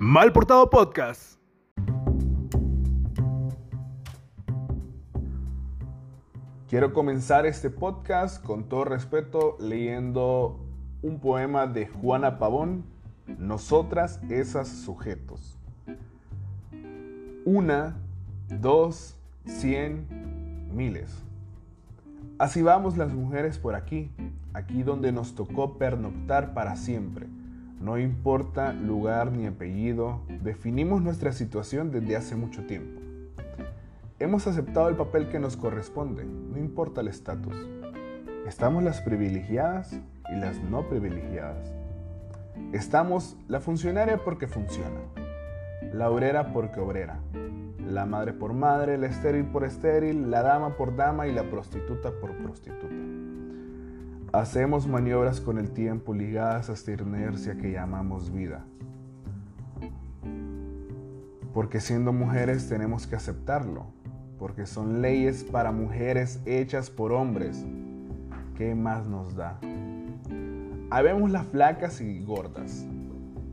Mal Portado Podcast. Quiero comenzar este podcast con todo respeto leyendo un poema de Juana Pavón, Nosotras esas sujetos. Una, dos, cien, miles. Así vamos las mujeres por aquí, aquí donde nos tocó pernoctar para siempre. No importa lugar ni apellido, definimos nuestra situación desde hace mucho tiempo. Hemos aceptado el papel que nos corresponde, no importa el estatus. Estamos las privilegiadas y las no privilegiadas. Estamos la funcionaria porque funciona, la obrera porque obrera, la madre por madre, la estéril por estéril, la dama por dama y la prostituta por prostituta. Hacemos maniobras con el tiempo ligadas a esta inercia que llamamos vida. Porque siendo mujeres tenemos que aceptarlo, porque son leyes para mujeres hechas por hombres. ¿Qué más nos da? Habemos las flacas y gordas,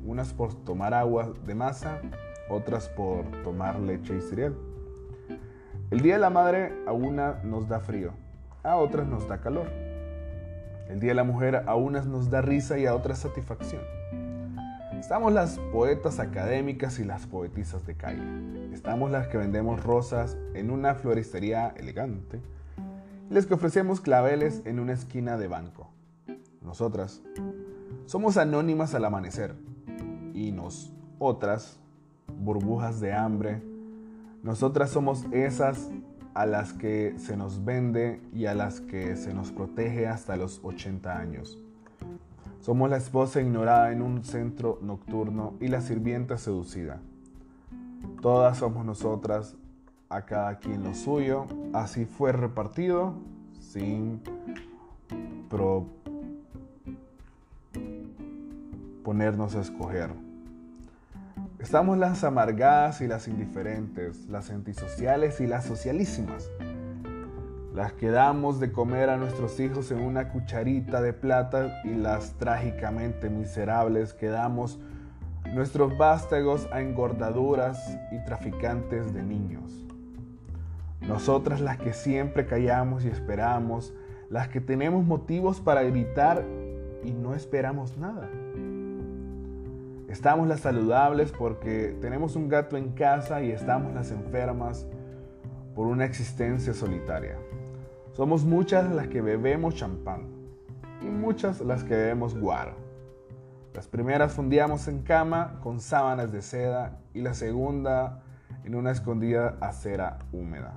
unas por tomar agua de masa otras por tomar leche y cereal. El Día de la Madre a una nos da frío, a otras nos da calor. El Día de la Mujer a unas nos da risa y a otras satisfacción. Estamos las poetas académicas y las poetisas de calle. Estamos las que vendemos rosas en una floristería elegante y las que ofrecemos claveles en una esquina de banco. Nosotras somos anónimas al amanecer y nos otras burbujas de hambre. Nosotras somos esas a las que se nos vende y a las que se nos protege hasta los 80 años. Somos la esposa ignorada en un centro nocturno y la sirvienta seducida. Todas somos nosotras, a cada quien lo suyo, así fue repartido sin ponernos a escoger. Estamos las amargadas y las indiferentes, las antisociales y las socialísimas, las que damos de comer a nuestros hijos en una cucharita de plata y las trágicamente miserables que damos nuestros vástagos a engordaduras y traficantes de niños. Nosotras las que siempre callamos y esperamos, las que tenemos motivos para gritar y no esperamos nada. Estamos las saludables porque tenemos un gato en casa y estamos las enfermas por una existencia solitaria. Somos muchas las que bebemos champán y muchas las que bebemos guaro. Las primeras fundíamos en cama con sábanas de seda y la segunda en una escondida acera húmeda.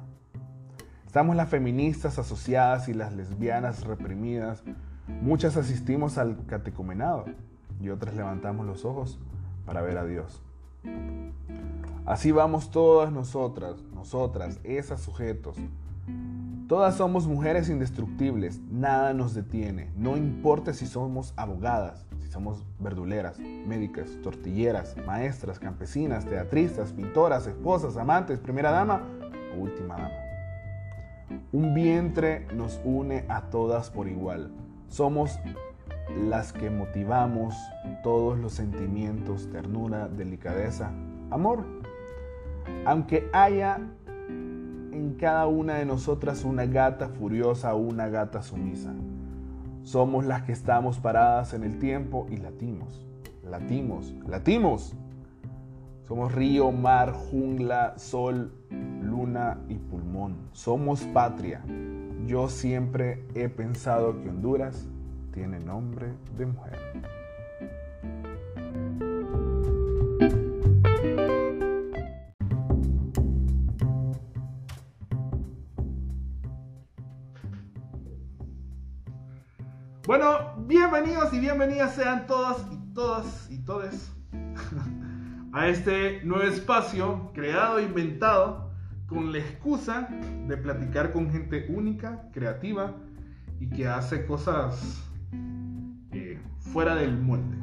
Estamos las feministas asociadas y las lesbianas reprimidas. Muchas asistimos al catecumenado y otras levantamos los ojos para ver a Dios. Así vamos todas nosotras, nosotras, esas sujetos. Todas somos mujeres indestructibles, nada nos detiene, no importa si somos abogadas, si somos verduleras, médicas, tortilleras, maestras, campesinas, teatristas, pintoras, esposas, amantes, primera dama o última dama. Un vientre nos une a todas por igual. Somos las que motivamos todos los sentimientos, ternura, delicadeza, amor. Aunque haya en cada una de nosotras una gata furiosa o una gata sumisa, somos las que estamos paradas en el tiempo y latimos, latimos, latimos. Somos río, mar, jungla, sol, luna y pulmón. Somos patria. Yo siempre he pensado que Honduras tiene nombre de mujer. Bueno, bienvenidos y bienvenidas sean todas y todas y todes a este nuevo espacio creado e inventado con la excusa de platicar con gente única, creativa y que hace cosas fuera del molde.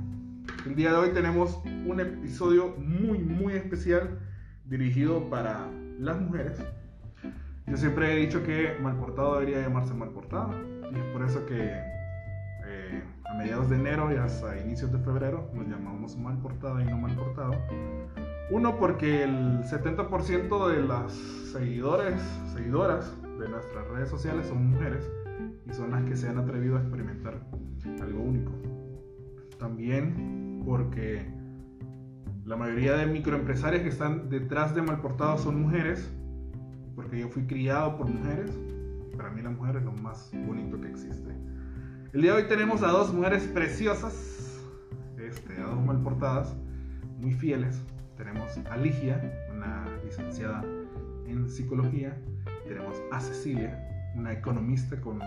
El día de hoy tenemos un episodio muy, muy especial dirigido para las mujeres. Yo siempre he dicho que Malportado debería llamarse Malportada y es por eso que eh, a mediados de enero y hasta inicios de febrero nos llamamos mal portada y no mal portado. Uno, porque el 70% de las seguidores, seguidoras de nuestras redes sociales son mujeres y son las que se han atrevido a experimentar algo único. También porque la mayoría de microempresarios que están detrás de Malportados son mujeres, porque yo fui criado por mujeres. Para mí la mujer es lo más bonito que existe. El día de hoy tenemos a dos mujeres preciosas, este, a dos malportadas, muy fieles. Tenemos a Ligia, una licenciada en psicología. Tenemos a Cecilia, una economista con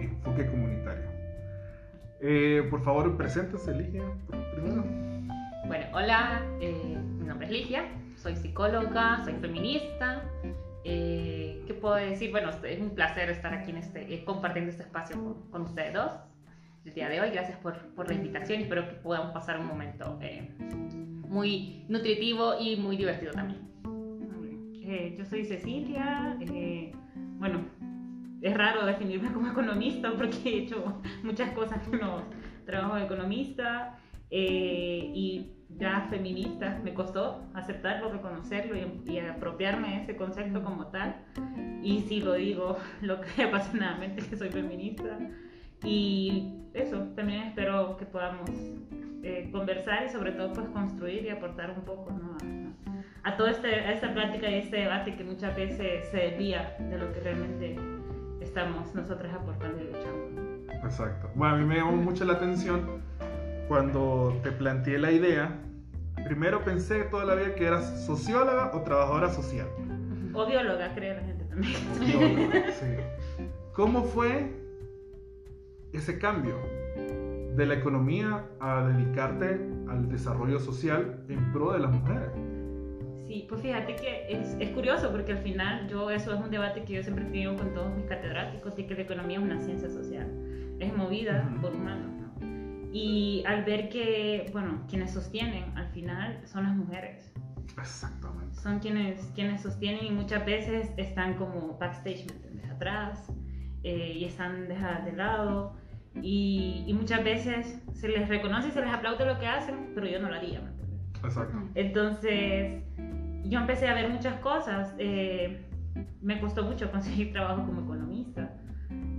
enfoque comunitario. Eh, por favor, preséntese, Ligia, primero. Bueno, hola, eh, mi nombre es Ligia, soy psicóloga, soy feminista. Eh, ¿Qué puedo decir? Bueno, es un placer estar aquí en este, compartiendo este espacio con, con, ustedes dos el día de hoy. Gracias por, por, la invitación y espero que podamos pasar un momento muy nutritivo y muy divertido también. yo soy Cecilia, bueno, es raro definirme como economista porque he hecho muchas cosas en los trabajos de economista eh, y ya feminista. Me costó aceptarlo, reconocerlo y, apropiarme de ese concepto como tal. Y sí lo digo, lo que apasionadamente que soy feminista. Y eso, también espero que podamos eh, conversar y sobre todo pues construir y aportar un poco a, a, toda este, esta plática y este debate que muchas veces se desvía de lo que realmente estamos nosotros aportando y luchando. Exacto. Bueno, a mí me llamó mucho la atención cuando te planteé la idea. Primero pensé toda la vida que eras socióloga o trabajadora social. O bióloga, creo la gente también. Bióloga, sí. ¿Cómo fue ese cambio de la economía a dedicarte al desarrollo social en pro de las mujeres? Sí, pues fíjate que es, es, curioso porque al final yo eso es un debate que yo siempre he tenido con todos mis catedráticos y que la economía es una ciencia social, es movida por humanos, ¿no? Y al ver que, bueno, quienes sostienen al final son las mujeres. Exactamente. Son quienes, quienes sostienen y muchas veces están como backstage, ¿me? Atrás eh, y están dejadas de lado. Y, y, muchas veces se les reconoce y se les aplaude lo que hacen, pero yo no lo haría, ¿me? Exacto. Entonces yo empecé a ver muchas cosas. Eh, me costó mucho conseguir trabajo como economista.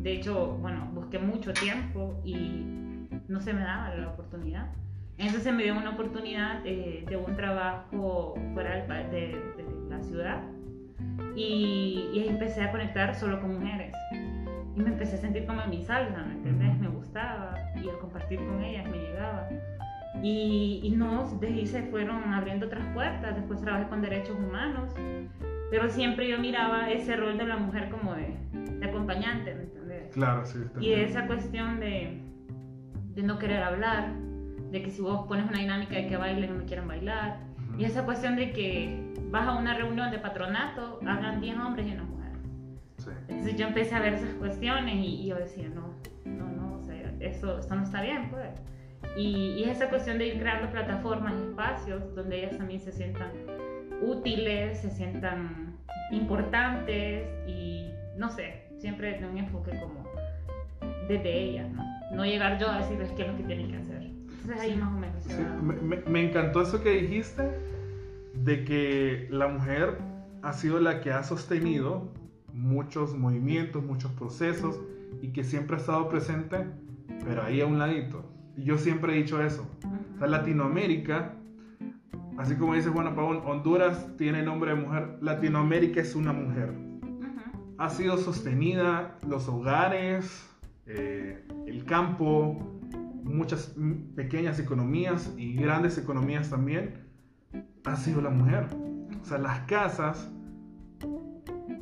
De hecho, bueno, busqué mucho tiempo y no se me daba la oportunidad. Entonces me dio una oportunidad eh, de un trabajo fuera de, la ciudad y, y, empecé a conectar solo con mujeres. Y me empecé a sentir como en mi salsa, ¿me? Me gustaba y al compartir con ellas me llegaba. Y, y no, de ahí se fueron abriendo otras puertas. Después trabajé con derechos humanos. Pero siempre yo miraba ese rol de la mujer como de, de acompañante, ¿me entiendes? Claro, sí. Y esa cuestión de, de no querer hablar, de que si vos pones una dinámica de que bailen no me quieren bailar. Y esa cuestión de que vas a una reunión de patronato, hablan 10 hombres y una mujer. Sí. Entonces yo empecé a ver esas cuestiones y, y yo decía, no, no, no, o sea, eso, esto no está bien, pues. Y, es esa cuestión de ir creando plataformas y espacios donde ellas también se sientan útiles, se sientan importantes y no sé, siempre de un enfoque como desde ellas, ¿no? No llegar yo a decirles qué es lo que tienen que hacer. Entonces ahí más o menos. Sí, me, me encantó eso que dijiste de que la mujer ha sido la que ha sostenido muchos movimientos, muchos procesos y que siempre ha estado presente, pero ahí a un ladito yo siempre he dicho eso. O sea, Latinoamérica, así como dice Juan Pabón, Honduras tiene nombre de mujer, Latinoamérica es una mujer. Ha sido sostenida los hogares, eh, el campo, muchas pequeñas economías y grandes economías también, ha sido la mujer. O sea, las casas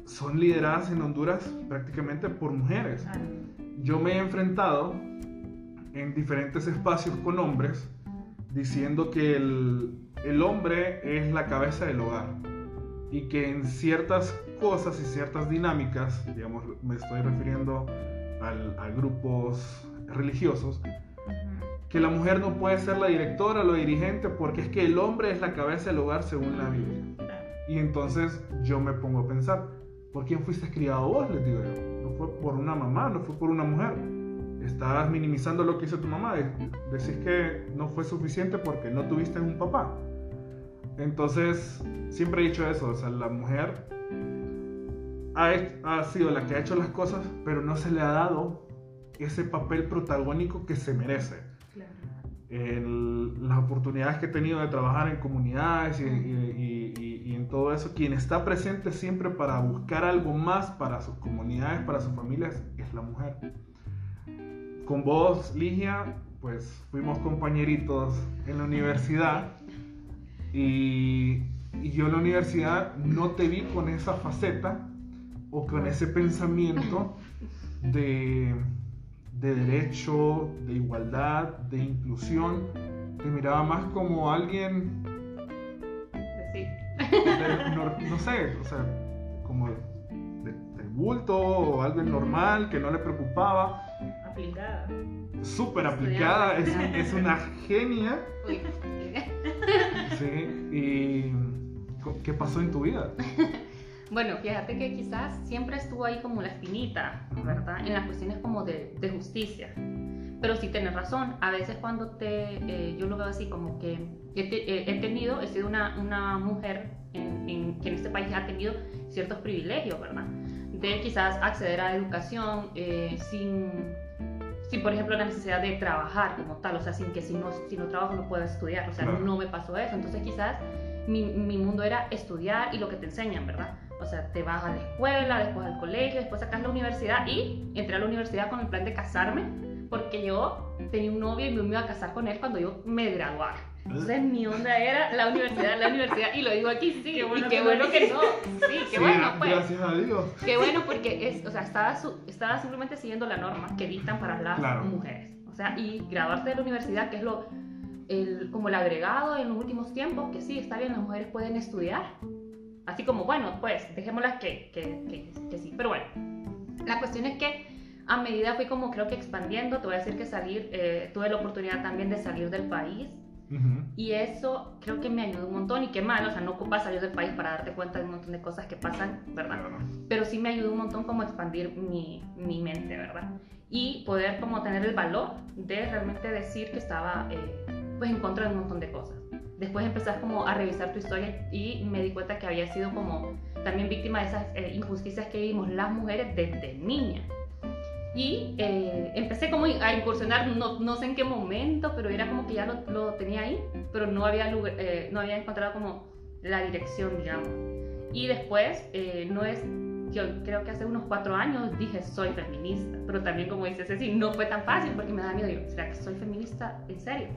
son lideradas en Honduras prácticamente por mujeres. Yo me he enfrentado en diferentes espacios con hombres diciendo que el, el hombre es la cabeza del hogar y que en ciertas cosas y ciertas dinámicas, digamos, me estoy refiriendo al, a grupos religiosos, que la mujer no puede ser la directora la dirigente porque es que el hombre es la cabeza del hogar según la Biblia. Y entonces yo me pongo a pensar, ¿por quién fuiste criado vos? Les digo yo. No fue por una mamá, no fue por una mujer estás minimizando lo que hizo tu mamá. De- Decís que no fue suficiente porque no tuviste un papá. Entonces, siempre he dicho eso, o sea, la mujer ha, sido la que ha hecho las cosas, pero no se le ha dado ese papel protagónico que se merece. Claro. El- las oportunidades que he tenido de trabajar en comunidades y, y- y- y en todo eso, quien está presente siempre para buscar algo más para sus comunidades, para sus familias, es la mujer. Con vos, Ligia, pues fuimos compañeritos en la universidad y, y yo en la universidad no te vi con esa faceta o con ese pensamiento de, de derecho, de igualdad, de inclusión. Te miraba más como alguien, Sí. de- no, no sé, o sea, como de, de bulto o alguien normal que no le preocupaba. Aplicada. Súper aplicada, es, es una genia. Uy. Sí, y ¿qué pasó en tu vida? Bueno, fíjate que quizás siempre estuvo ahí como la espinita, ¿verdad? En las cuestiones como de, de justicia. Pero sí tienes razón, a veces cuando te, eh, yo lo veo así como que he, te- eh, he tenido, he sido una, una mujer en, en- que en este país ha tenido ciertos privilegios, ¿verdad? De quizás acceder a educación eh, sin, sin, por ejemplo, la necesidad de trabajar como tal, o sea, sin que si no, si no trabajo no pueda estudiar, o sea, Claro. no me pasó eso. Entonces quizás mi, mi mundo era estudiar y lo que te enseñan, ¿verdad? O sea, te vas a la escuela, después al colegio, después sacas la universidad y entré a la universidad con el plan de casarme porque yo tenía un novio y me iba a casar con él cuando yo me graduara. Entonces mi onda era la universidad, la universidad, y lo digo aquí, sí, Qué bueno y qué que bueno que no, sí, qué Sí, bueno, pues. gracias a Dios. Qué bueno porque es, o sea, estaba, su- estaba simplemente siguiendo la norma que dictan para las Claro. mujeres. O sea, y graduarte de la universidad, que es lo, el, como el agregado en los últimos tiempos, que sí, está bien, las mujeres pueden estudiar. Así como, bueno, pues dejémoslas que, que, que, que sí. Pero bueno, la cuestión es que a medida fui como creo que expandiendo, te voy a decir que salir, eh, tuve la oportunidad también de salir del país Ujú. y eso creo que me ayudó un montón y qué mal, o sea, no ocupas salir del país para darte cuenta de un montón de cosas que pasan, ¿verdad? Claro. Pero sí me ayudó un montón como a expandir mi, mi mente, ¿verdad? Y poder como tener el valor de realmente decir que estaba eh, pues en contra de un montón de cosas. Después empezás como a revisar tu historia y me di cuenta que había sido como también víctima de esas eh, injusticias que vivimos las mujeres desde niña. Y eh, empecé como a incursionar, no, no sé en qué momento, pero era como que ya lo, lo tenía ahí, pero no había, lugar- eh, no había encontrado como la dirección, digamos. Y después, eh, no es, yo creo que hace unos cuatro años dije soy feminista, pero también como dice Ceci, no fue tan fácil porque me da miedo, digo, ¿será que soy feminista en serio?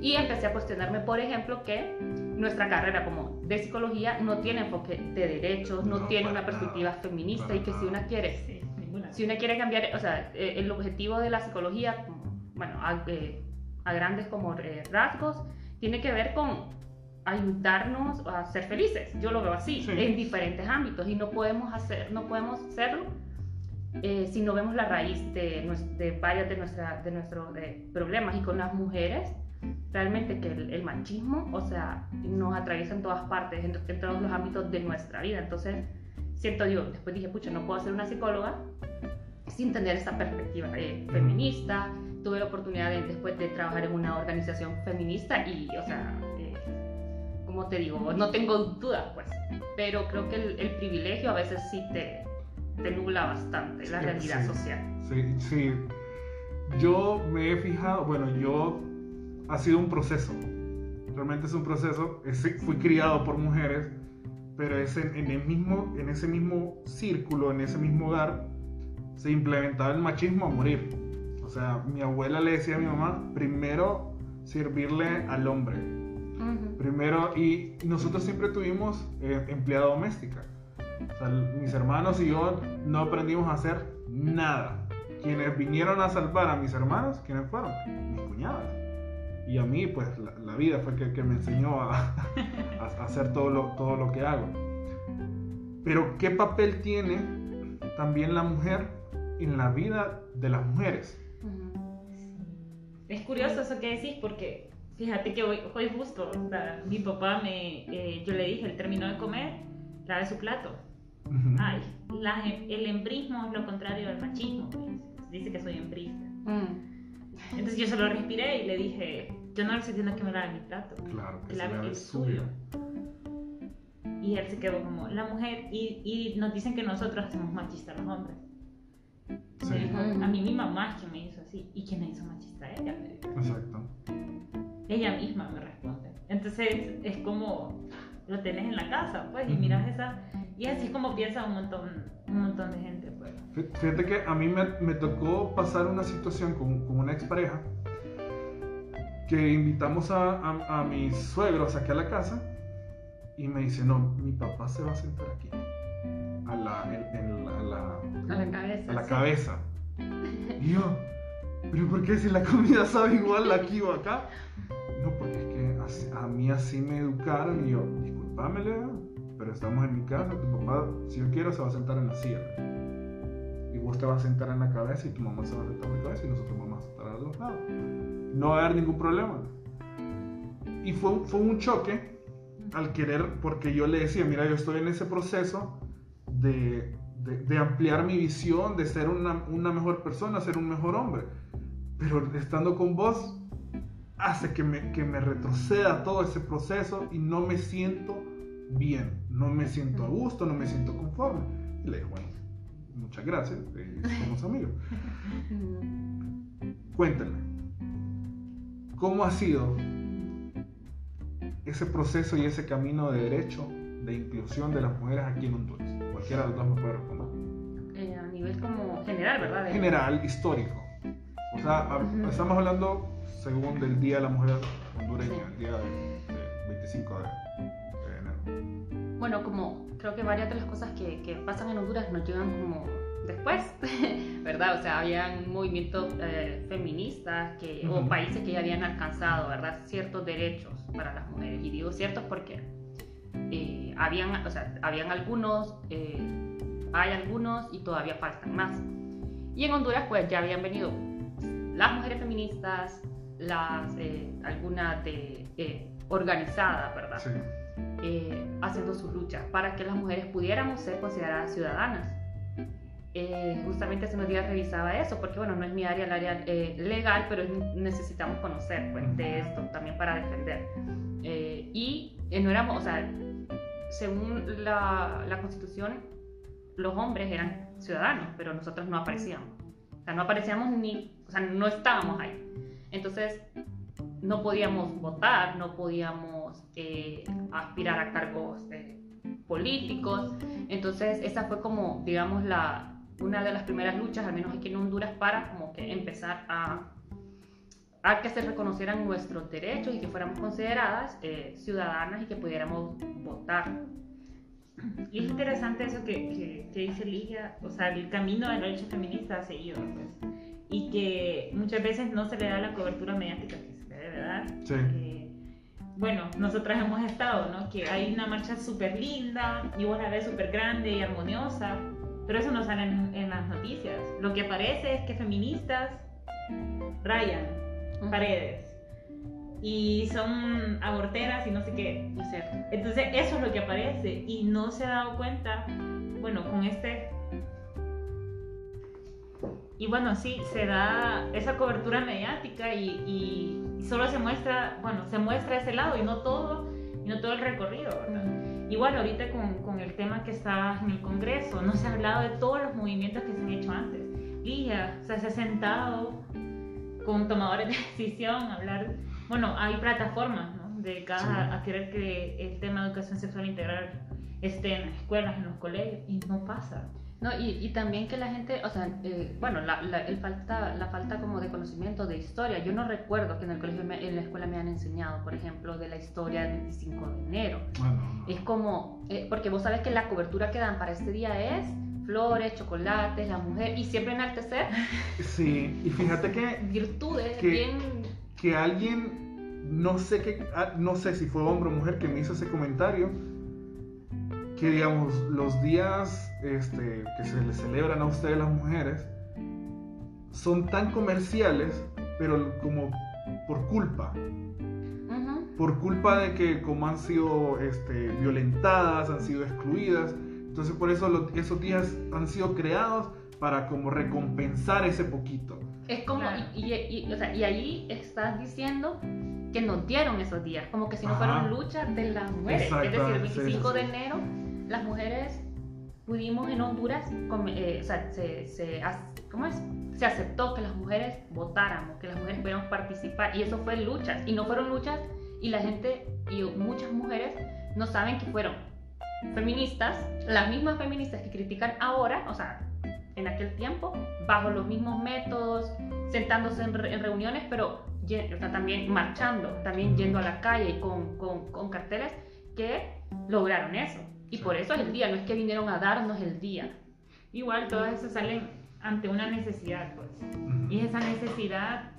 Y empecé a cuestionarme, por ejemplo, que nuestra carrera como de psicología no tiene enfoque de derechos, no, No, tiene una perspectiva nada, feminista para y que si nada. una quiere Sí, ninguna. si una quiere cambiar, o sea, eh, el objetivo de la psicología, bueno, a, eh, a grandes como eh, rasgos, tiene que ver con ayudarnos a ser felices. Yo lo veo así, Sí. en diferentes ámbitos y no podemos hacer, no podemos hacerlo eh, si no vemos la raíz de, de varios de, nuestra, de nuestros problemas y con las mujeres. Realmente que el, el machismo, o sea, nos atraviesa en todas partes, en, en todos los ámbitos de nuestra vida. Entonces, siento yo, después dije, pucha, no puedo ser una psicóloga sin tener esa perspectiva eh, feminista. Tuve la oportunidad de, después de trabajar en una organización feminista y, o sea, eh, como te digo, no tengo dudas, pues. Pero creo que el, el privilegio a veces sí te, te nubla bastante la realidad sí. social. Sí, sí. Yo me he fijado, bueno, yo ha sido un proceso. Realmente es un proceso. Es- fui criado por mujeres, pero es en, el mismo, en ese mismo círculo, en ese mismo hogar, se implementaba el machismo a morir. O sea, mi abuela le decía a mi mamá, primero servirle al hombre. Ujú. Primero, y nosotros siempre tuvimos eh, empleada doméstica. O sea, mis hermanos y yo no aprendimos a hacer nada. Quienes vinieron a salvar a mis hermanos, ¿quiénes fueron? Mis cuñadas. Y a mí, pues, la, la vida fue que, que me enseñó a, a- hacer todo lo, todo lo que hago. Pero, ¿qué papel tiene también la mujer en la vida de las mujeres? Es curioso eso que decís porque fíjate que hoy, hoy justo o sea, mi papá me, eh, yo le dije, él terminó de comer, lave su plato. Ujú. Ay, la- el embrismo es lo contrario del machismo. pues. Dice que soy embrista. Mm. Entonces yo solo respiré y le dije, yo no estoy que me lave mi plato. Claro, que lave el el suyo. Y él se quedó como, la mujer, y, y nos dicen que nosotros hacemos machistas los hombres. Sí. Dijo, a mí mi mamá es quien me hizo así. ¿Y quién me hizo machista? Ella me dijo. Exacto. Ella misma me responde. Entonces es como, lo tenés en la casa, pues, y miras esa... Y así es como piensa un montón, un montón de gente, pues. Fí- Fíjate que a mí me, me tocó pasar una situación con, con una expareja que invitamos a, a, a mis suegros aquí a la casa y me dice, no, mi papá se va a sentar aquí, a la, en- en la- a la, A la cabeza. a la sí. cabeza. Y yo, ¿pero por qué si la comida sabe igual aquí o acá? No, porque es que así- a mí así me educaron y yo, disculpame, Lea, pero estamos en mi casa, tu papá, si yo quiero, se va a sentar en la silla. Vos te vas a sentar en la cabeza y tu mamá se va a sentar en la cabeza y nosotros vamos a sentar a los lados. No va a haber ningún problema. Y fue, fue un choque al querer, porque yo le decía, mira, yo estoy en ese proceso de, de- de ampliar mi visión, de ser una, una mejor persona, ser un mejor hombre. Pero estando con vos hace que me, que me retroceda todo ese proceso y no me siento bien, no me siento a gusto, no me siento conforme. Y le dije, bueno, muchas gracias, eh, somos amigos. Cuéntenme, ¿cómo ha sido ese proceso y ese camino de derecho de inclusión de las mujeres aquí en Honduras? Cualquiera de los dos me puede responder. Eh, a nivel como general, ¿verdad? General, histórico. O sea, a- Ujú. estamos hablando según del Día de la Mujer hondureña, Sí. el día de, de 25 de, de enero. Bueno, como creo que varias de las cosas que, que pasan en Honduras nos llegan como después, ¿verdad? O sea, habían movimientos eh, feministas que, o Ujú. países que ya habían alcanzado, ¿verdad? Ciertos derechos para las mujeres. Y digo ciertos porque eh, habían, o sea, habían algunos, eh, hay algunos y todavía faltan más. Y en Honduras pues ya habían venido las mujeres feministas, las, eh, algunas de, eh, organizadas, ¿verdad? Sí. Eh, haciendo sus luchas para que las mujeres pudiéramos ser consideradas ciudadanas. Eh, justamente hace unos días revisaba eso, porque bueno, no es mi área, el área eh, legal, pero es- necesitamos conocer pues, de esto también para defender. Eh, y eh, no éramos, o sea, según la, la constitución, los hombres eran ciudadanos, pero nosotros no aparecíamos. O sea, no aparecíamos ni, o sea, no estábamos ahí. Entonces, no podíamos votar, no podíamos eh, aspirar a cargos eh, políticos. Entonces, esa fue como, digamos, la, una de las primeras luchas, al menos aquí en Honduras, para como que empezar a, a que se reconocieran nuestros derechos y que fuéramos consideradas eh, ciudadanas y que pudiéramos votar. Y es interesante eso que, que, que dice Ligia, o sea, el camino de la lucha feminista ha seguido, pues, y que muchas veces no se le da la cobertura mediática que se le debe dar. Sí. Eh, bueno, nosotras hemos estado, ¿no? Que hay una marcha súper linda y vos la ves súper grande y armoniosa, pero eso no sale en, en las noticias. Lo que aparece es que feministas rayan paredes y son aborteras y no sé qué. Entonces eso es lo que aparece y no se ha dado cuenta, bueno, con este... Y bueno, sí, se da esa cobertura mediática y, y- solo se muestra, bueno, se muestra ese lado y no todo, y no todo el recorrido, ¿verdad? Igual ahorita con, con el tema que está en el Congreso, no se ha hablado de todos los movimientos que se han hecho antes. Ligia, o sea, se ha sentado con tomadores de decisión a hablar, bueno, hay plataformas, ¿no? Dedicadas Sí. a, a querer que el tema de educación sexual integral esté en las escuelas, en los colegios, y no pasa. No, y, y también que la gente, o sea, eh, bueno, la, la, el falta, la falta como de conocimiento de historia. Yo no recuerdo que en el colegio, me- en la escuela me han enseñado, por ejemplo, de la historia del 25 de enero. Bueno, no. Es como, eh, porque vos sabes que la cobertura que dan para este día es flores, chocolates, la mujer, y siempre enaltecer Sí, y fíjate que, virtudes Que- bien... que alguien, no sé, ah, no sé si fue hombre o mujer que me hizo ese comentario, que digamos, los días este, que se les celebran a ustedes las mujeres son tan comerciales, pero como por culpa. Por culpa de que como han sido este, violentadas, han sido excluidas. Entonces por eso lo- esos días han sido creados para como recompensar ese poquito. Es como, Claro. y, y- y- o sea, y ahí estás diciendo que nos dieron esos días, como que si no Ajá. fueron luchas de las mujeres. Es decir, el Exactamente, sí, 25 sí, de enero, las mujeres pudimos en Honduras, eh, o sea, se, ¿cómo es? Se aceptó que las mujeres votáramos, que las mujeres pudiéramos participar, y eso fue luchas, y no fueron luchas, y la gente, y muchas mujeres no saben que fueron feministas, las mismas feministas que critican ahora, o sea, en aquel tiempo, bajo los mismos métodos, sentándose en, re- en reuniones, pero o sea, también marchando, también yendo a la calle y con- con carteles que lograron eso. Y por eso es el día, no es que vinieron a darnos el día. Igual todas esas salen ante una necesidad, pues. Y es esa necesidad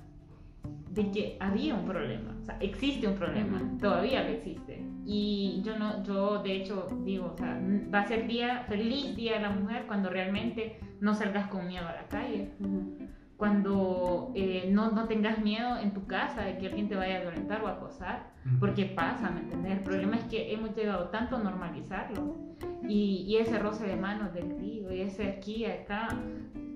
de que había un problema, o sea, existe un problema, todavía lo existe. Y yo no, yo de hecho digo, o sea, va a ser día, feliz día de la mujer cuando realmente no salgas con miedo a la calle, cuando eh, no, no tengas miedo en tu casa de que alguien te vaya a violentar o acosar, porque pasa, ¿me entiendes? El problema es que hemos llegado tanto a normalizarlo y, y ese roce de manos del tío y ese aquí acá,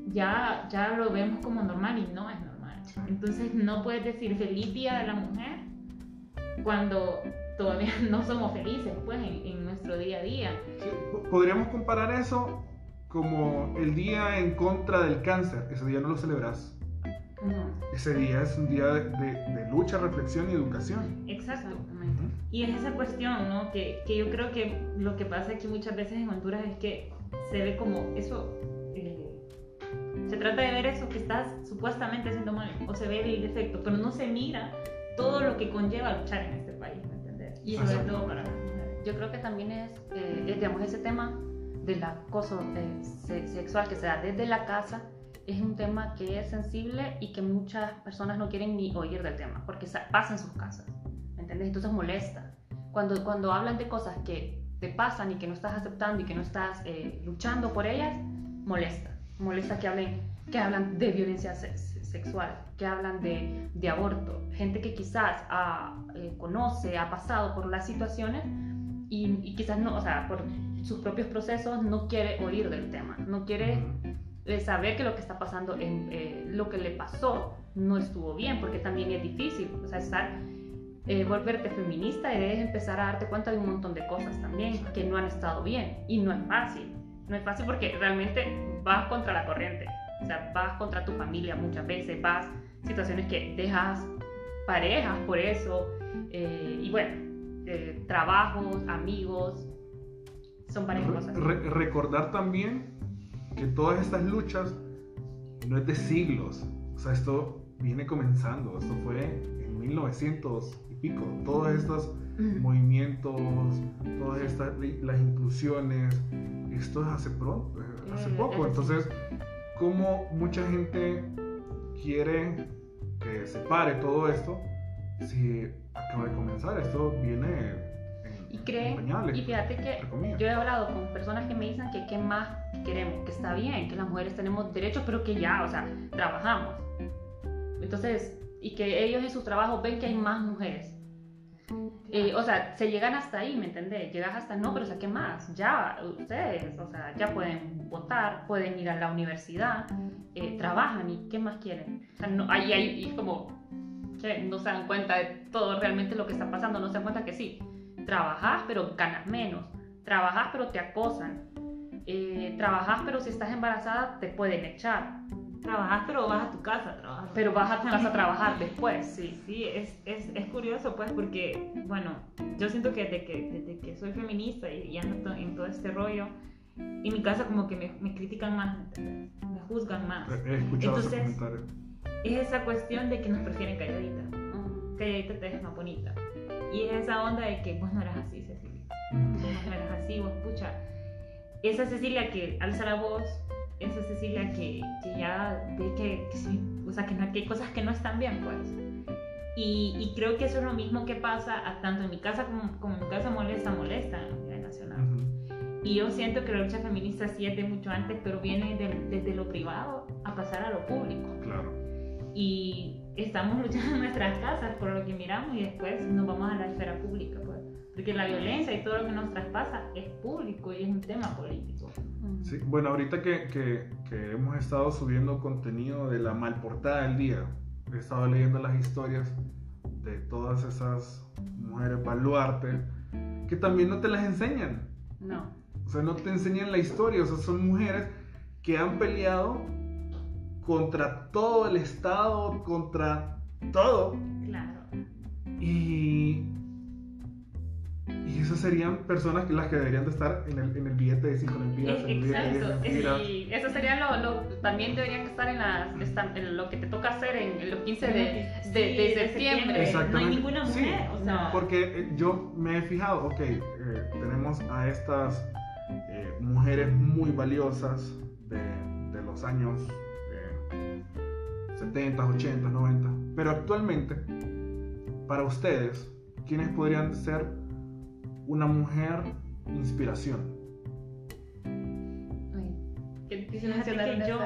ya, ya lo vemos como normal y no es normal. Entonces no puedes decir feliz día de la mujer cuando todavía no somos felices pues en, en nuestro día a día. Podríamos comparar eso como el día en contra del cáncer. Ese día no lo celebras. Ese día es un día de, de- de lucha, reflexión y educación. Exacto. Exactamente. Y es esa cuestión, ¿no? Que, que yo creo que lo que pasa aquí muchas veces en Honduras es que se ve como eso. eh, se trata de ver eso que estás supuestamente haciendo mal, o se ve el defecto, pero no se mira todo lo que conlleva luchar en este país, ¿me entiendes? Y sobre todo para las mujeres. Yo creo que también es, eh, es, digamos, ese tema del acoso eh, se- sexual que se da desde la casa es un tema que es sensible y que muchas personas no quieren ni oír del tema porque sa- pasa en sus casas, ¿me entiendes? Entonces molesta. Cuando, cuando hablan de cosas que te pasan y que no estás aceptando y que no estás eh, luchando por ellas, molesta. Molesta que hablen, que hablan de violencia se- se- sexual, que hablan de, de aborto. Gente que quizás ha, eh, conoce, ha pasado por las situaciones y, y quizás no, o sea, por sus propios procesos no quiere oír del tema, no quiere eh, saber que lo que está pasando, en, eh, lo que le pasó no estuvo bien, porque también es difícil, o sea, estar, eh, volverte feminista y debes empezar a darte cuenta de un montón de cosas también que no han estado bien. Y no es fácil, no es fácil porque realmente vas contra la corriente, o sea, vas contra tu familia muchas veces, vas situaciones que dejas parejas por eso, eh, y bueno, eh, trabajos, amigos, son varias Re- cosas. re- recordar también que todas estas luchas no es de siglos. O sea, esto viene comenzando. Esto fue en 1900 y pico. Todos estos Mm. movimientos, todas estas las inclusiones, esto es hace pronto, hace Eh, poco. es Entonces, como mucha gente quiere que se pare todo esto si acaba de comenzar? Esto viene en, Y en creen, pañales, y fíjate que yo he hablado con personas que me dicen que qué más queremos, que está bien, que las mujeres tenemos derechos, pero que ya, o sea, trabajamos. Entonces, y que ellos en sus trabajos ven que hay más mujeres. Eh, o sea, se llegan hasta ahí, ¿me entendés? Llegas hasta, no, pero o sea, ¿qué más? Ya, ustedes, o sea, ya pueden votar, pueden ir a la universidad, eh, trabajan y ¿qué más quieren? O sea, no, ahí, ahí, y como que no se dan cuenta de todo realmente lo que está pasando, no se dan cuenta que sí, trabajas pero ganas menos, trabajas pero te acosan, eh, trabajas pero si estás embarazada te pueden echar, Trabajas, pero vas a tu casa a trabajar. pero vas a tu casa a trabajar después, sí. Sí, es, es, es curioso pues porque, bueno, yo siento que desde que, desde que soy feminista y, y ando en todo este rollo, en mi casa como que me, me critican más, ¿me juzgan más. He escuchado Entonces- comentarios. Es esa cuestión de que nos prefieren calladita, Mm. calladita te ves más bonita. Y es esa onda de que vos no eras así, Cecilia. Vos no eras así, vos, pucha. Esa Cecilia que alza la voz, esa Cecilia que, que ya ve que, que sí, o sea, que, no, que hay cosas que no están bien, pues. Y, y creo que eso es lo mismo que pasa a- tanto en mi casa como, como en mi casa molesta, molesta a nivel nacional. Ujú. Y yo siento que la lucha feminista sí es de mucho antes, pero viene del- desde lo privado a pasar a lo público. Claro. Y estamos luchando en nuestras casas por lo que miramos y después nos vamos a la esfera pública. Pues. Porque la violencia y todo lo que nos traspasa es público y es un tema político. Sí, bueno, ahorita que, que, que hemos estado subiendo contenido de la malportada del día, he estado leyendo las historias de todas esas mujeres baluarte que también no te las enseñan. No. O sea, no te enseñan la historia. O sea, son mujeres que han peleado contra todo el Estado, contra todo. Claro. Y, y esas serían personas que las que deberían de estar en el, en el billete de 5 lempiras. en el billete de Exacto. 10 lempiras. Y eso sería lo, lo- también deberían estar en, las, están- en lo que te toca hacer en, en los 15 de, de, Sí, de septiembre. No hay Exactamente. ninguna Sí. mujer. O sea, No. Porque eh, yo me he fijado, ok, eh, tenemos a estas eh, mujeres muy valiosas de, de los años 70, 80, 90, pero actualmente, para ustedes, ¿quiénes podrían ser una mujer inspiración? Ay, que yo,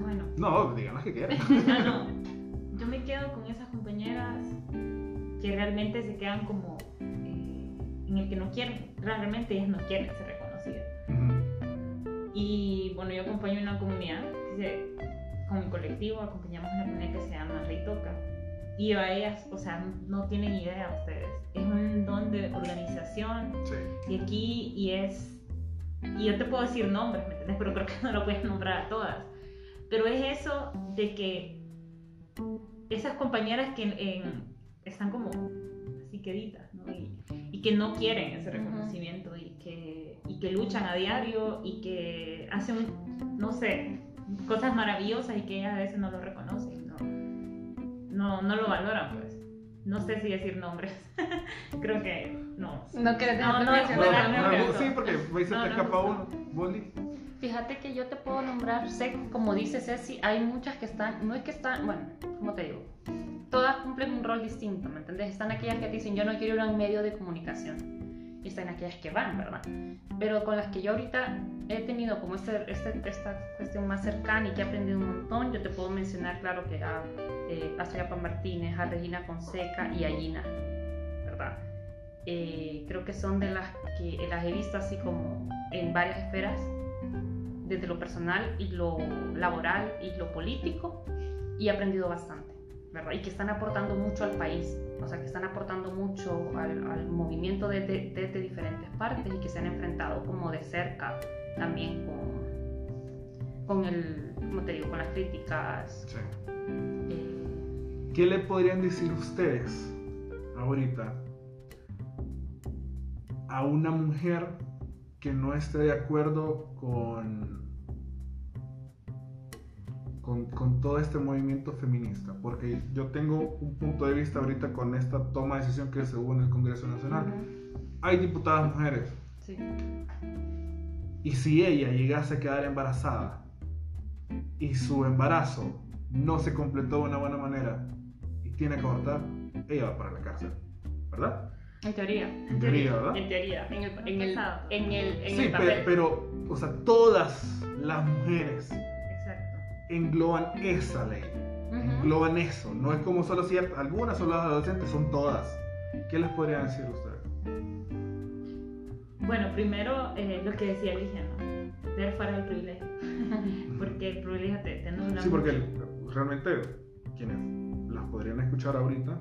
bueno, No, digan las que quieran. Ah, no. Yo me quedo con esas compañeras que realmente se quedan como eh, en el que no quieren, realmente ellas no quieren ser reconocidas. Ujú. Y bueno, yo acompaño una comunidad, dice, con mi colectivo acompañamos una comunidad que se llama Rey Toca. Y a ellas, o sea, no tienen idea ustedes. Es un don de organización Sí. y aquí y es y yo te puedo decir nombres ¿me entiendes? pero creo que no lo puedes nombrar a todas pero es eso de que esas compañeras que en- están como así queditas ¿no? y, y que no quieren ese reconocimiento y que y que luchan a diario y que hacen no sé cosas maravillosas y que ellas a veces no lo reconocen no no, no lo valoran pues no sé si decir nombres creo que no No No, no, No, no, no, nadie. no, no, no. sí, porque me se No, te no, escapa no. uno. Boli. Fíjate que yo te puedo nombrar, sé, como dice Ceci, hay muchas que están, no es que están, bueno, ¿cómo te digo? Todas cumplen un rol distinto, ¿me entiendes? Están aquellas que te dicen, yo no quiero ir a un medio de comunicación. Y están aquellas que van, ¿verdad? Pero con las que yo ahorita he tenido como este, este- esta cuestión más cercana y que he aprendido un montón, yo te puedo mencionar, claro, que a, eh, a Martínez, a Regina Fonseca y a Gina, ¿verdad? Eh, creo que son de las que las he visto así como en varias esferas desde lo personal y lo laboral y lo político y he aprendido bastante, ¿verdad? Y que están aportando mucho al país, o sea, que están aportando mucho al, al movimiento desde de, de diferentes partes y que se han enfrentado como de cerca también con, con el, ¿cómo te digo? Con las críticas. Sí. eh, ¿Qué le podrían decir ustedes ahorita a una mujer que no esté de acuerdo con, con, con todo este movimiento feminista? Porque yo tengo un punto de vista ahorita con esta toma de decisión que se hubo en el Congreso Nacional. Hay diputadas mujeres sí. y si ella llegase a quedar embarazada y su embarazo no se completó de una buena manera y tiene que abortar, ella va para la cárcel, ¿verdad? En teoría. En teoría, ¿verdad? En teoría. En el, en el, Pasado. en el, en Sí, el pe- papel. pero, o sea, todas las mujeres engloban esa ley, engloban eso. No es como solo ciertas, algunas son las adolescentes, son todas. ¿Qué les podrían decir ustedes? Bueno, primero eh, lo que decía Ligia, ¿no? Ver fuera del privilegio. Porque el privilegio te, te Sí, porque el- realmente quienes las podrían escuchar ahorita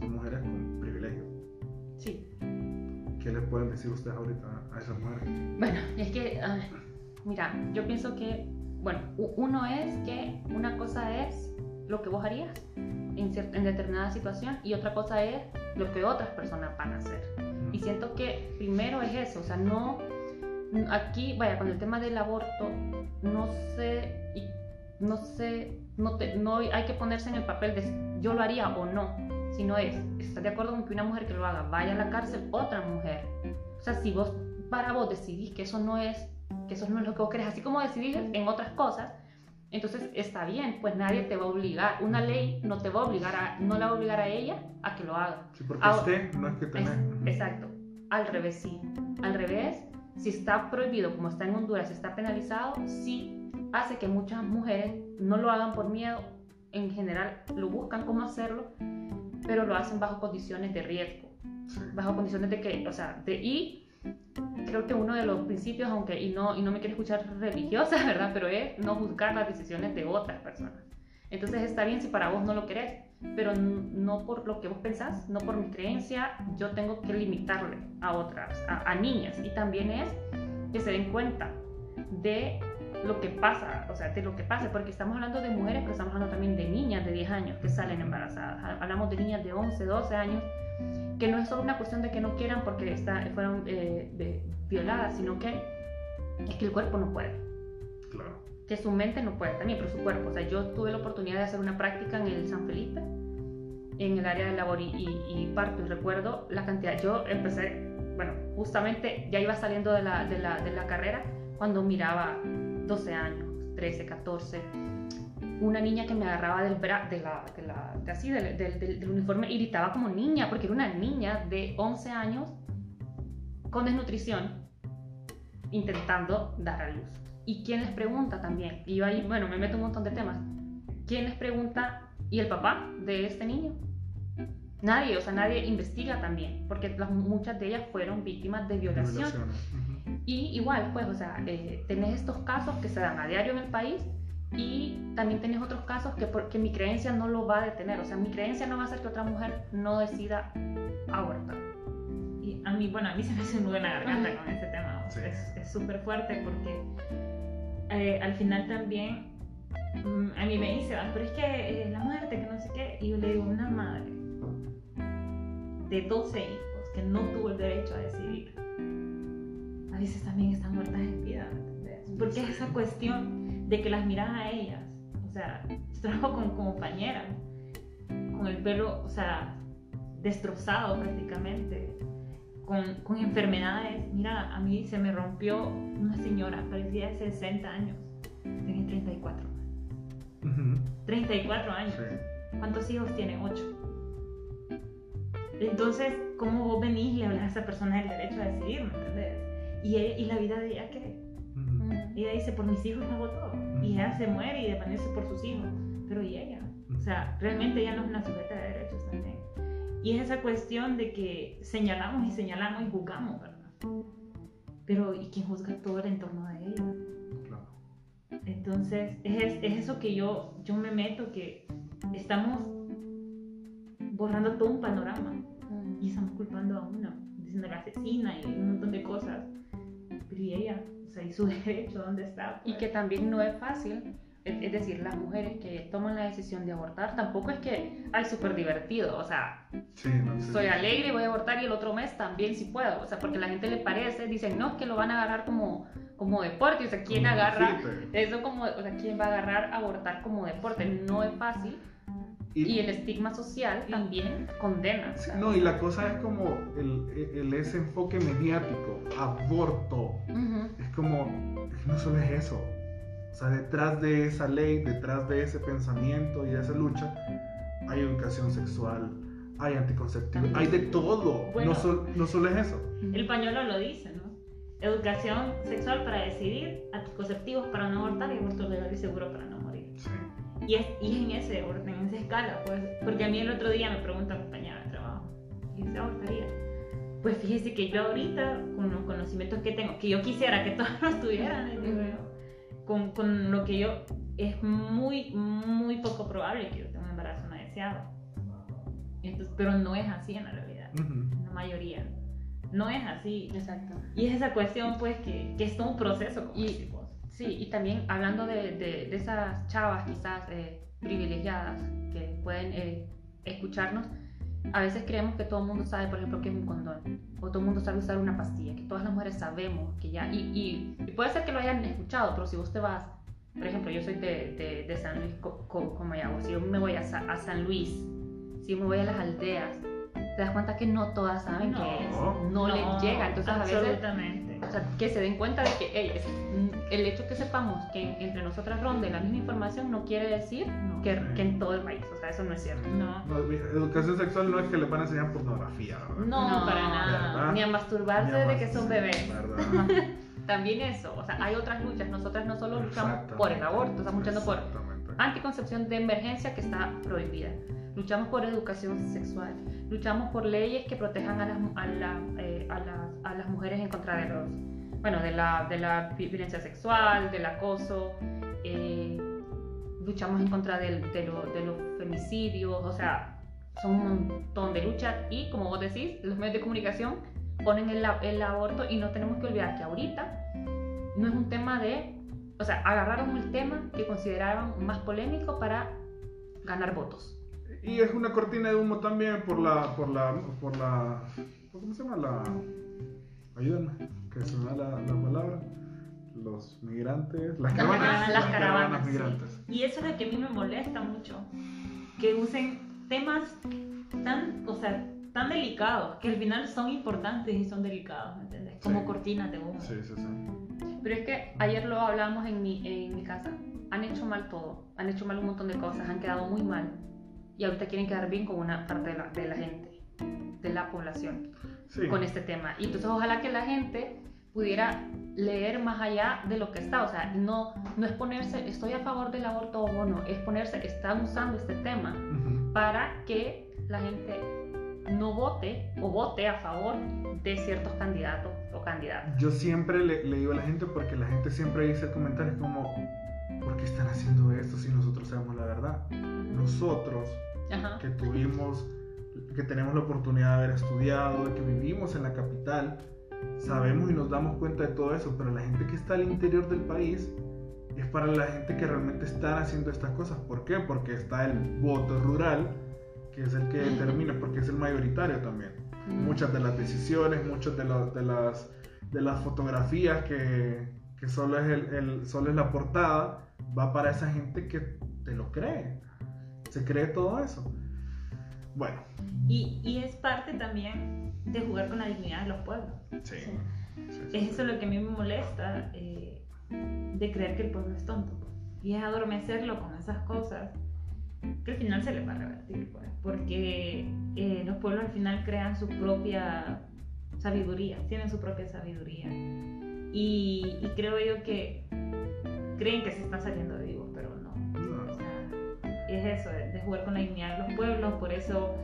son mujeres con privilegio. Sí. ¿Qué les pueden decir ustedes ahorita a esas mujeres? Bueno, es que, mira, yo pienso que, bueno, uno es que una cosa es lo que vos harías en, en determinada situación y otra cosa es lo que otras personas van a hacer. Y siento que primero es eso, o sea, no, aquí, vaya, con el tema del aborto, no sé, no sé, no, te- no hay que ponerse en el papel de yo lo haría o no, sino es, ¿estás de acuerdo con que una mujer que lo haga vaya a la cárcel, otra mujer? O sea, si vos, para vos decidís que eso no es, que eso no es lo que vos querés, así como decidís en otras cosas, entonces está bien, pues nadie te va a obligar, una ley no te va a obligar a, no la va a obligar a ella a que lo haga. Sí, porque Ahora- usted no es que Es- tenés. exacto. Al revés, sí. Al revés, si está prohibido, como está en Honduras, está penalizado, sí hace que muchas mujeres no lo hagan por miedo. En general, lo buscan cómo hacerlo, pero lo hacen bajo condiciones de riesgo. Sí. bajo condiciones de que, o sea, de, y creo que uno de los principios, aunque, y no, y no me quiero escuchar religiosa, ¿verdad? Pero es no juzgar las decisiones de otras personas. Entonces está bien si para vos no lo querés, pero no por lo que vos pensás, no por mi creencia, yo tengo que limitarle a otras, a, a niñas. Y también es que se den cuenta de lo que pasa, o sea, de lo que pasa, porque estamos hablando de mujeres, pero estamos hablando también de niñas de 10 años que salen embarazadas. Ha- Hablamos de niñas de 11, 12 años, que no es solo una cuestión de que no quieran porque está, fueron eh, de- violadas, sino que es que el cuerpo no puede Claro. que su mente no puede también, pero su cuerpo. O sea, yo tuve la oportunidad de hacer una práctica en el San Felipe, en el área de labor y, y- y parto, y recuerdo la cantidad. Yo empecé, bueno, justamente ya iba saliendo de la, de la, de la carrera cuando miraba 12 años, 13, 14, una niña que me agarraba del bra de la, de la, de así, del, del- del- del uniforme y gritaba como niña, porque era una niña de 11 años con desnutrición intentando dar a luz. ¿Y quién les pregunta también? Y yo ahí, bueno, me meto un montón de temas. ¿Quién les pregunta? ¿Y el papá de este niño? Nadie, o sea, nadie investiga también, porque las- muchas de ellas fueron víctimas de violación. Y igual, pues, o sea, eh, tenés estos casos que se dan a diario en el país y también tenés otros casos que, por- que mi creencia no lo va a detener. O sea, mi creencia no va a hacer que otra mujer no decida abortar. Y a mí, bueno, a mí se me hace un nudo en la garganta Ajá. con ese tema. Sí. Es- Es súper fuerte porque eh, al final también mm, a mí me dice, "Ah, pero es que eh, la muerte, que no sé qué. Y yo le digo, una madre de 12 hijos que no tuvo el derecho a decidir, a veces también están muertas en vida, ¿me entendés? Porque es esa cuestión de que las miras a ellas. O sea, yo trabajo con compañeras con el pelo, o sea, destrozado prácticamente, con, con enfermedades. Mira, a mí se me rompió una señora, parecía de 60 años, tenía 34. Ujú. 34 años. Sí. ¿Cuántos hijos tiene? 8. Entonces, ¿cómo vos venís y le hablas a esa persona del derecho a decidir, ¿me entendés? Y, y la vida de ella, ¿qué? Ujú. Ella dice, por mis hijos la votó. Y ella se muere y desvanece por sus hijos. Pero ¿y ella? O sea, realmente ella no es una sujeta de derechos también. Y es esa cuestión de que señalamos y señalamos y juzgamos, ¿verdad? Pero ¿y quién juzga todo el entorno de ella? Claro. Entonces, es, es eso que yo, yo me meto, que estamos borrando todo un panorama y estamos culpando a una, diciendo la asesina y un montón de cosas. Pero ¿y ella? O sea, ¿y su derecho dónde está? Y que también no es fácil, es, es decir, las mujeres que toman la decisión de abortar, tampoco es que, ay, súper divertido, o sea, Sí, no sé. soy alegre y voy a abortar y el otro mes también si puedo, o sea, porque a la gente le parece, dicen, no, es que lo van a agarrar como, como deporte, o sea, ¿quién Como agarra eso como, o sea, quién va a agarrar abortar como deporte? No es fácil y el estigma social también condena. sea, no, y la cosa es como el, el- ese enfoque mediático, aborto. ujú, Es como, no solo es eso. O sea, detrás de esa ley, detrás de ese pensamiento y de esa lucha, hay educación sexual, hay anticonceptivo, hay de todo. Bueno. no, sol- no solo es eso. El pañuelo lo dice, ¿no? Educación sexual para decidir, anticonceptivos para no abortar y aborto legal y seguro para no morir. Sí. Y es, y en ese orden, en esa escala, pues. Porque a mí el otro día me pregunta una compañera de trabajo, ¿y usted abortaría? Pues fíjese que yo ahorita, con los conocimientos que tengo, que yo quisiera que todos los tuvieran, con, con lo que yo, es muy, muy poco probable que yo tenga un embarazo no deseado. Entonces, pero no es así en la realidad, la mayoría. No es así. Exacto. Y es esa cuestión, pues, que, que es todo un proceso, como Y- vos. Sí, y también hablando de, de- de esas chavas quizás eh, privilegiadas que pueden eh, escucharnos, a veces creemos que todo el mundo sabe, por ejemplo, que es un condón, o todo el mundo sabe usar una pastilla, que todas las mujeres sabemos que ya, y, y- y puede ser que lo hayan escuchado, pero si vos te vas, por ejemplo, yo soy de, de- de San Luis, Co- Co- Comayagua, si yo me voy a, a San Luis, si yo me voy a las aldeas, te das cuenta que no todas saben No, qué es, no, les llega, entonces a veces Absolutamente. o sea, que se den cuenta de que ey, es- mm, el hecho que sepamos que entre nosotras ronde la misma información no quiere decir No. que, que en todo el país, o sea, eso no es cierto. No. No, educación sexual no es que le van a enseñar pornografía, ¿verdad? No, para nada. ¿Verdad? Ni a masturbarse Ni a de que son bebés. También eso, o sea, hay otras luchas. Nosotras no solo luchamos por el aborto, estamos luchando por anticoncepción de emergencia que está prohibida. Luchamos por educación sexual. Luchamos por leyes que protejan a las, a la- eh, a las- a las mujeres en contra de los, bueno, de la, de la vi- violencia sexual, del acoso. eh, luchamos en contra del- de, lo- de los femicidios. O sea, son un montón de luchas. Y como vos decís, los medios de comunicación ponen el, el aborto y no tenemos que olvidar que ahorita no es un tema de, o sea, agarraron el tema que consideraban más polémico para ganar votos. Y es una cortina de humo también por la, por la, por la, ¿cómo se llama? La, ayúdenme, que se me da la, la palabra. Los migrantes, las caravanas, caravanas, las caravanas, sí. migrantes. Y eso es lo que a mí me molesta mucho, que usen temas tan, o sea, tan delicados, que al final son importantes y son delicados, ¿me entiendes? Como Sí. cortinas de humo. Sí, sí, sí. Pero es que ayer lo hablábamos en mi, en mi casa. Han hecho mal todo, han hecho mal un montón de cosas, han quedado muy mal. Y ahorita quieren quedar bien con una parte de la, de la gente, de la población, Sí. con este tema. Y entonces ojalá que la gente pudiera leer más allá de lo que está. O sea, no, no es ponerse, estoy a favor del aborto o no, es ponerse, están usando este tema Ujú. para que la gente no vote o vote a favor de ciertos candidatos o candidatas. Yo siempre le, le digo a la gente porque la gente siempre dice comentarios como, ¿por qué están haciendo esto si nosotros sabemos la verdad? Nosotros Ajá. que tuvimos, que tenemos la oportunidad de haber estudiado, de que vivimos en la capital, sabemos y nos damos cuenta de todo eso, pero la gente que está al interior del país es para la gente que realmente están haciendo estas cosas. ¿Por qué? Porque está el voto rural, que es el que determina, porque es el mayoritario también. Muchas de las decisiones, muchas de, la- de las, de las fotografías que, que solo, es el, el- solo es la portada, va para esa gente que te lo cree. Se cree todo eso. Bueno, Y, y es parte también de jugar con la dignidad de los pueblos. sí. Sí. sí, sí. Es eso lo que a mí me molesta, eh, de creer que el pueblo es tonto. pues. Y es adormecerlo con esas cosas que al final se les va a revertir, pues. Porque eh, los pueblos al final crean su propia sabiduría, tienen su propia sabiduría. Y, y creo yo que creen que se están saliendo vivos, es eso, de jugar con la dignidad de los pueblos, por eso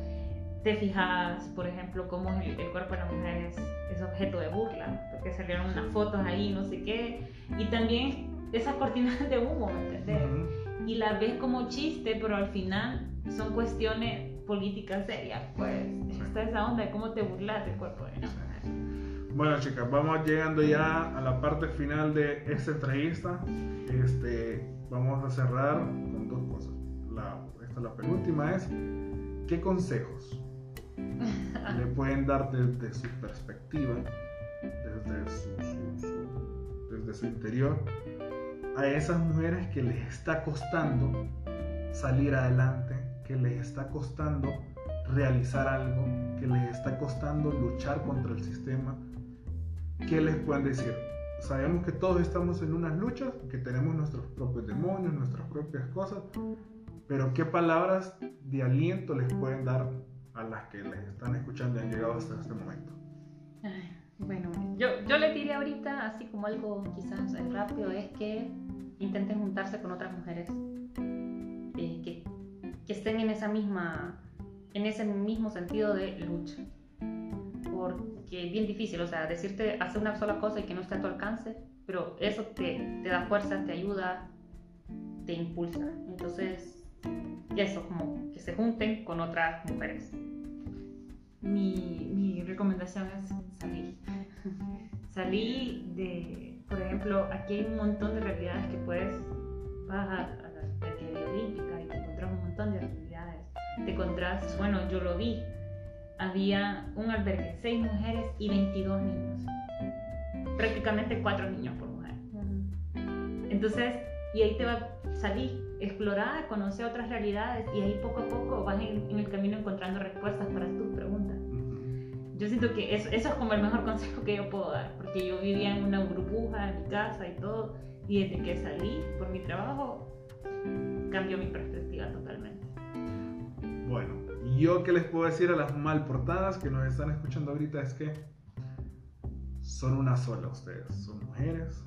te fijas, por ejemplo, cómo el, el cuerpo de la mujer es, es objeto de burla, porque salieron unas fotos ahí, no sé qué, y también esas cortinas de humo, ¿me entendés? Ujú. Y las ves como chiste, pero al final son cuestiones políticas serias, pues está esa onda de cómo te burlas del cuerpo de la mujer. Bueno, chicas, vamos llegando ya a la parte final de esta entrevista. Este, vamos a cerrar. La, esta la penúltima es, ¿qué consejos le pueden dar desde su perspectiva, desde su, su- su- desde su interior, a esas mujeres que les está costando salir adelante, que les está costando realizar algo, que les está costando luchar contra el sistema? ¿Qué les pueden decir? Sabemos que todos estamos en unas luchas, que tenemos nuestros propios demonios, nuestras propias cosas, pero ¿qué palabras de aliento les pueden dar a las que les están escuchando y han llegado hasta este momento? Bueno, yo, yo le diría ahorita, así como algo quizás rápido, es que intenten juntarse con otras mujeres eh, que, que estén en esa misma, en ese mismo sentido de lucha. Porque es bien difícil, o sea, decirte hacer una sola cosa y que no esté a tu alcance, pero eso te, te da fuerza, te ayuda, te impulsa. Entonces, eso, como que se junten con otras mujeres. mi, mi recomendación es salir. Salir de, por ejemplo, aquí hay un montón de realidades que puedes, vas a, a la actividad olímpica y te encuentras un montón de actividades. Te encontrás, bueno, yo lo vi, había un albergue, 6 mujeres y 22 niños. Prácticamente 4 niños por mujer. Entonces, y ahí te va a salir, explorar, conocer otras realidades y ahí poco a poco vas en, en el camino encontrando respuestas para tus preguntas. Yo siento que eso, eso es como el mejor consejo que yo puedo dar, porque yo vivía en una burbuja en mi casa y todo, y desde que salí por mi trabajo, cambió mi perspectiva totalmente. Bueno, yo que les puedo decir a las mal portadas que nos están escuchando ahorita es que son una sola ustedes, son mujeres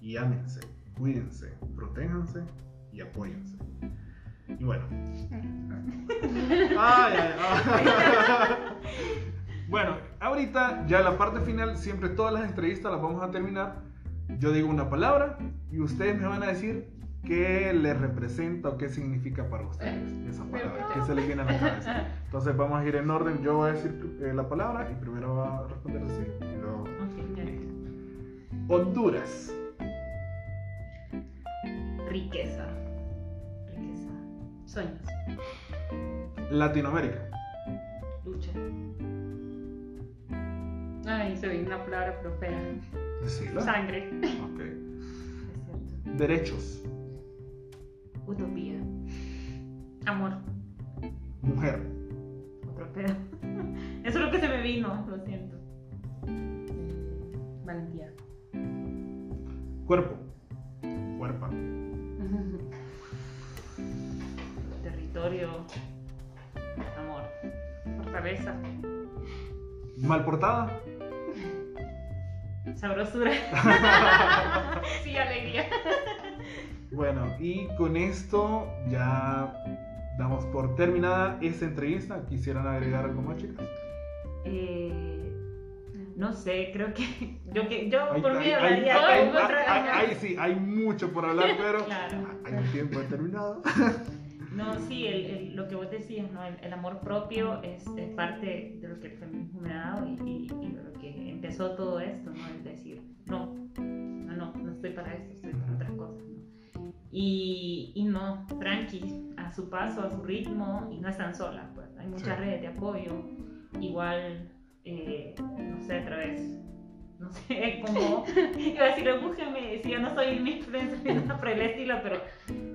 y ámense, cuídense, protéjanse y apóyense. Y bueno. Ay, ay, ay. Bueno, ahorita ya la parte final, siempre todas las entrevistas las vamos a terminar. Yo digo una palabra y ustedes me van a decir qué le representa o qué significa para ustedes esa palabra, qué se les viene a la cabeza. Entonces vamos a ir en orden. Yo voy a decir eh, la palabra y primero va a responder así y luego. Honduras, Riqueza. Riqueza. Sueños. Latinoamérica, Lucha. Ay, se ve una palabra pero fea. decirla. Sangre. Ok. Es cierto. Derechos, Utopía. Amor. mujer, Otro pedo. Eso es lo que se me vino, lo siento. Eh, valentía. cuerpo, cuerpa, Territorio. Amor. Fortaleza. mal portada, Sabrosura. Sí, alegría. Bueno, y con esto ya damos por terminada esta entrevista. ¿Quisieran agregar algo más, chicas? Eh, no sé, creo que yo, que, yo Hay- por mí hay- hablaría hay- sí, hay mucho por hablar, pero Claro. hay un tiempo determinado. No, sí, el, el- lo que vos decías, ¿no? el, el amor propio es, es parte de lo que el feminismo me ha dado y, y- y de lo que empezó todo esto, ¿no? El decir, no, no, no, no estoy para esto, estoy para otras cosas, ¿no? Y, y no, tranqui, a su paso, a su ritmo, y no están solas, pues. Hay muchas Sí. redes de apoyo, igual, eh, no sé, a través, no sé, como, iba a decir, búsquenme, si yo no soy una influencer ni nada por el estilo, pero,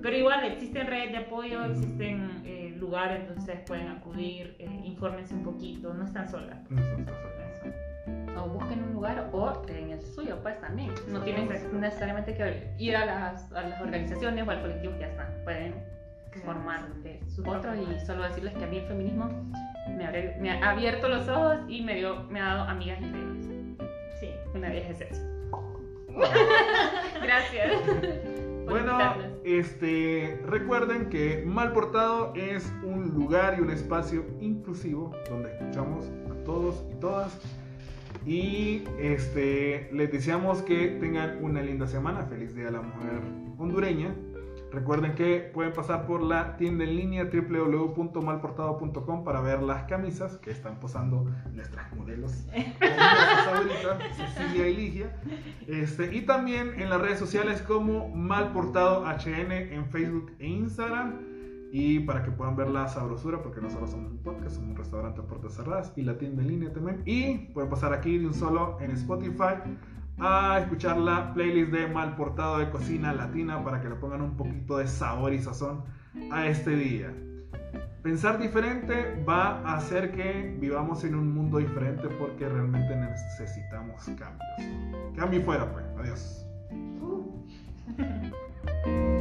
pero igual existen redes de apoyo, existen eh, lugares donde ustedes pueden acudir, eh, infórmense un poquito, no están solas. Eso. O busquen un lugar o en el suyo, pues también. No tienen Exacto. necesariamente que ir a las, a las organizaciones o al colectivo que ya están. Pueden formar de su otro propio y solo decirles que a mí el feminismo me, abre- me ha abierto los ojos y me, dio, me ha dado amigas increíbles. Una vieja esencia. Gracias. por Bueno, este, recuerden que Mal Portado es un lugar y un espacio inclusivo donde escuchamos a todos y todas. Y este, les deseamos que tengan una linda semana. Feliz Día de la Mujer Hondureña. Recuerden que pueden pasar por la tienda en línea www.malportado.com para ver las camisas que están posando nuestras modelos Cecilia y Ligia. Este, y también en las redes sociales como Malportado HN en Facebook e Instagram. Y para que puedan ver la sabrosura, porque nosotros somos un podcast, somos un restaurante a puertas cerradas y la tienda en línea también. Y pueden pasar aquí de un solo en Spotify a escuchar la playlist de Mal Portado de Cocina Latina para que le pongan un poquito de sabor y sazón a este día. Pensar diferente va a hacer que vivamos en un mundo diferente porque realmente necesitamos cambios. Cambio y fuera, pues. Adiós. Uh.